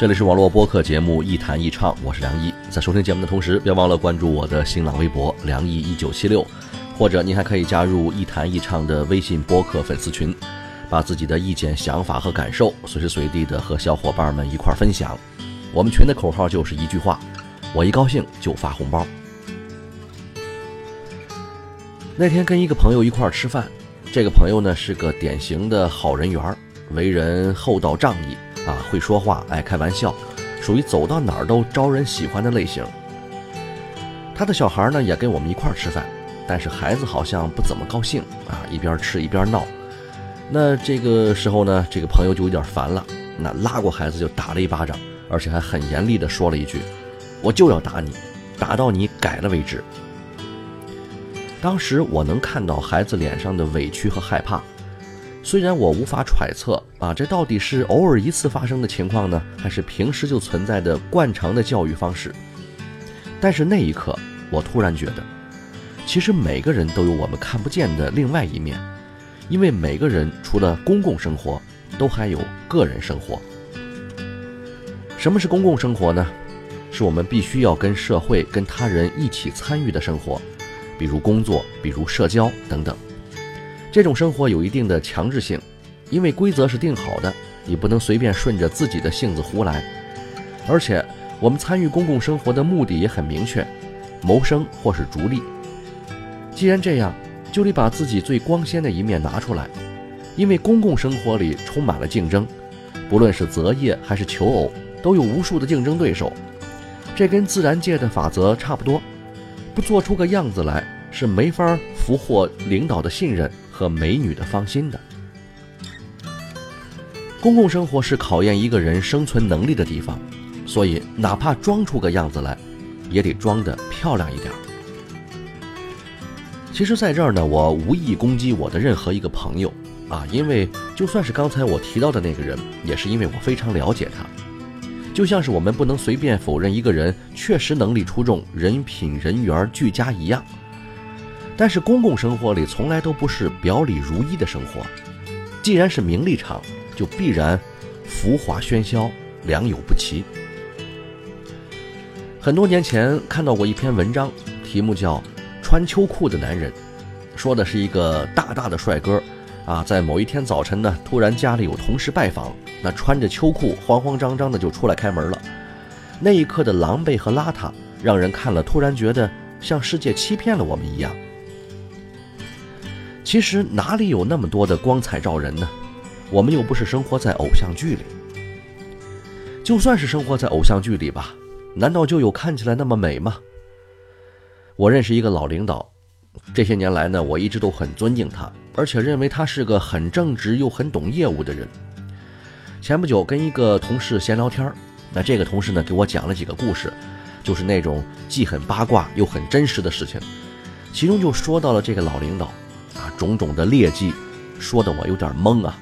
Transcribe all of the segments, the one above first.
这里是网络播客节目《一弹一唱》，我是梁毅。在收听节目的同时，别忘了关注我的新浪微博“梁毅一九七六”，或者您还可以加入“一弹一唱”的微信播客粉丝群，把自己的意见、想法和感受随时随地的和小伙伴们一块分享。我们群的口号就是一句话：我一高兴就发红包。那天跟一个朋友一块吃饭，这个朋友呢是个典型的好人缘，为人厚道仗义。啊，会说话，爱开玩笑，属于走到哪儿都招人喜欢的类型。他的小孩呢也跟我们一块儿吃饭，但是孩子好像不怎么高兴啊，一边吃一边闹。那这个时候呢，这个朋友就有点烦了，那拉过孩子就打了一巴掌，而且还很严厉地说了一句：“我就要打你，打到你改了为止。”当时我能看到孩子脸上的委屈和害怕。虽然我无法揣测啊，这到底是偶尔一次发生的情况呢，还是平时就存在的惯常的教育方式？但是那一刻，我突然觉得，其实每个人都有我们看不见的另外一面，因为每个人除了公共生活，都还有个人生活。什么是公共生活呢？是我们必须要跟社会、跟他人一起参与的生活，比如工作，比如社交等等。这种生活有一定的强制性，因为规则是定好的，你不能随便顺着自己的性子胡来。而且，我们参与公共生活的目的也很明确，谋生或是逐利。既然这样，就得把自己最光鲜的一面拿出来，因为公共生活里充满了竞争，不论是择业还是求偶，都有无数的竞争对手。这跟自然界的法则差不多，不做出个样子来，是没法俘获领导的信任。和美女的芳心的。公共生活是考验一个人生存能力的地方，所以哪怕装出个样子来，也得装得漂亮一点。其实，在这儿呢，我无意攻击我的任何一个朋友啊，因为就算是刚才我提到的那个人，也是因为我非常了解他。就像是我们不能随便否认一个人确实能力出众、人品人缘俱佳一样。但是公共生活里从来都不是表里如一的生活，既然是名利场，就必然浮华喧嚣，良莠不齐。很多年前看到过一篇文章，题目叫《穿秋裤的男人》，说的是一个大大的帅哥，啊，在某一天早晨呢，突然家里有同事拜访，那穿着秋裤，慌慌张张的就出来开门了。那一刻的狼狈和邋遢，让人看了突然觉得像世界欺骗了我们一样。其实哪里有那么多的光彩照人呢？我们又不是生活在偶像剧里。就算是生活在偶像剧里吧，难道就有看起来那么美吗？我认识一个老领导，这些年来呢，我一直都很尊敬他，而且认为他是个很正直又很懂业务的人。前不久跟一个同事闲聊天那这个同事呢给我讲了几个故事，就是那种既很八卦又很真实的事情，其中就说到了这个老领导。啊，种种的劣迹，说的我有点懵啊。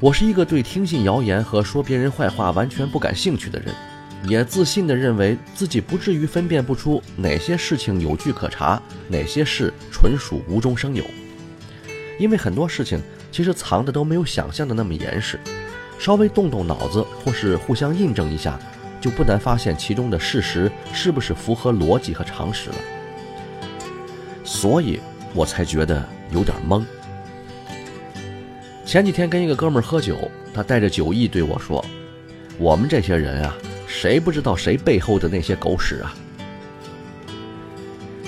我是一个对听信谣言和说别人坏话完全不感兴趣的人，也自信地认为自己不至于分辨不出哪些事情有据可查，哪些事纯属无中生有。因为很多事情其实藏的都没有想象的那么严实，稍微动动脑子或是互相印证一下，就不难发现其中的事实是不是符合逻辑和常识了。所以。我才觉得有点懵。前几天跟一个哥们儿喝酒，他带着酒意对我说：“我们这些人啊，谁不知道谁背后的那些狗屎啊？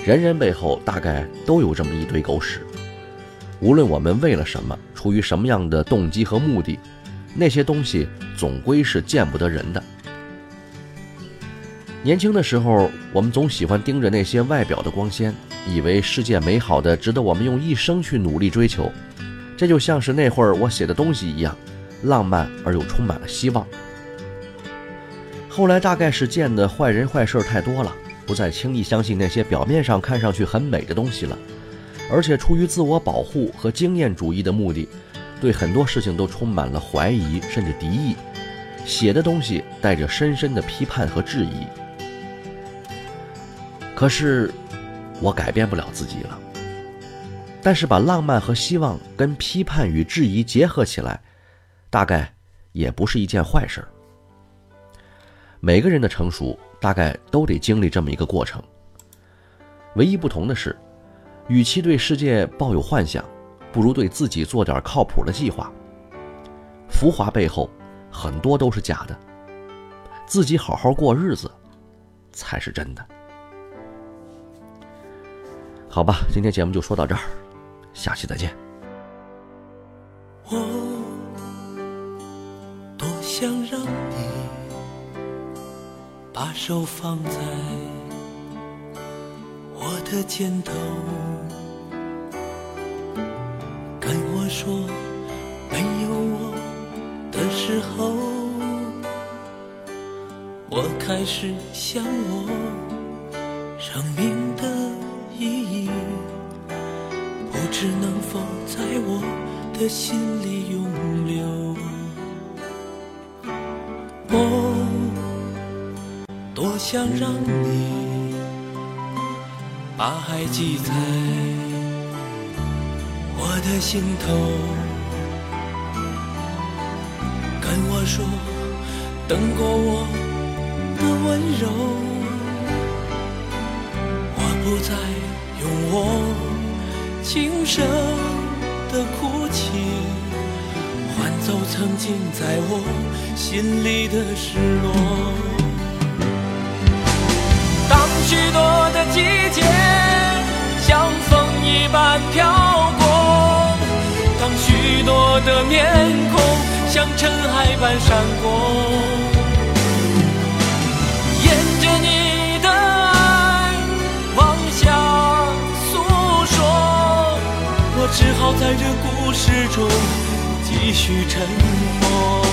人人背后大概都有这么一堆狗屎。无论我们为了什么，出于什么样的动机和目的，那些东西总归是见不得人的。年轻的时候，我们总喜欢盯着那些外表的光鲜。”以为世界美好的值得我们用一生去努力追求。这就像是那会儿我写的东西一样，浪漫而又充满了希望。后来大概是见的坏人坏事太多了，不再轻易相信那些表面上看上去很美的东西了，而且出于自我保护和经验主义的目的，对很多事情都充满了怀疑甚至敌意，写的东西带着深深的批判和质疑。可是，我改变不了自己了。但是把浪漫和希望跟批判与质疑结合起来，大概也不是一件坏事。每个人的成熟大概都得经历这么一个过程。唯一不同的是，与其对世界抱有幻想，不如对自己做点靠谱的计划。浮华背后很多都是假的，自己好好过日子才是真的。好吧，今天节目就说到这儿。下期再见。我多想让你把手放在我的肩头，跟我说没有我的时候，我开始想我生命的意义。不知能否在我的心里永留？我多想让你把爱记在我的心头，跟我说等过我的温柔，不再用我。轻声的哭泣，换走曾经在我心里的失落。当许多的季节像风一般飘过，当许多的面孔像尘埃般闪过。只好在这故事中继续沉默。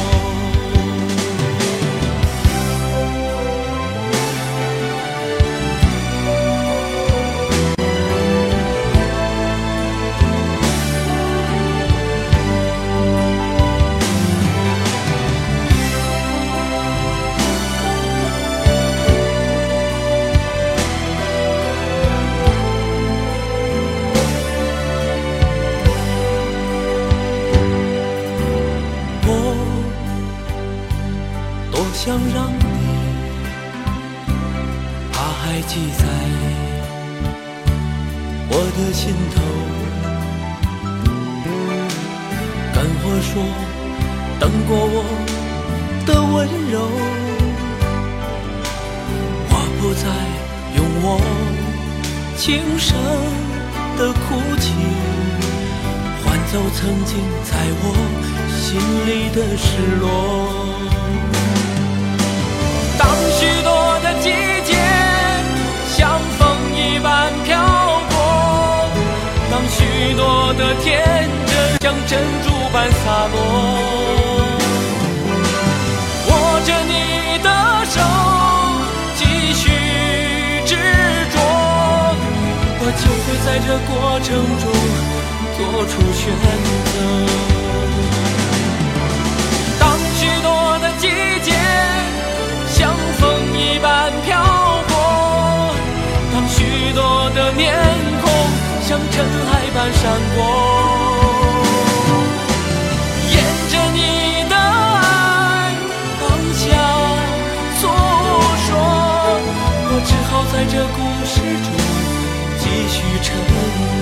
的心头，跟我说等过我的温柔，我不再用我轻声的哭泣换走曾经在我心里的失落。我的天真像珍珠般洒落，握着你的手继续执着，我就会在这过程中做出选择。闪过沿着你的爱当下诉说我只好在这故事中继续沉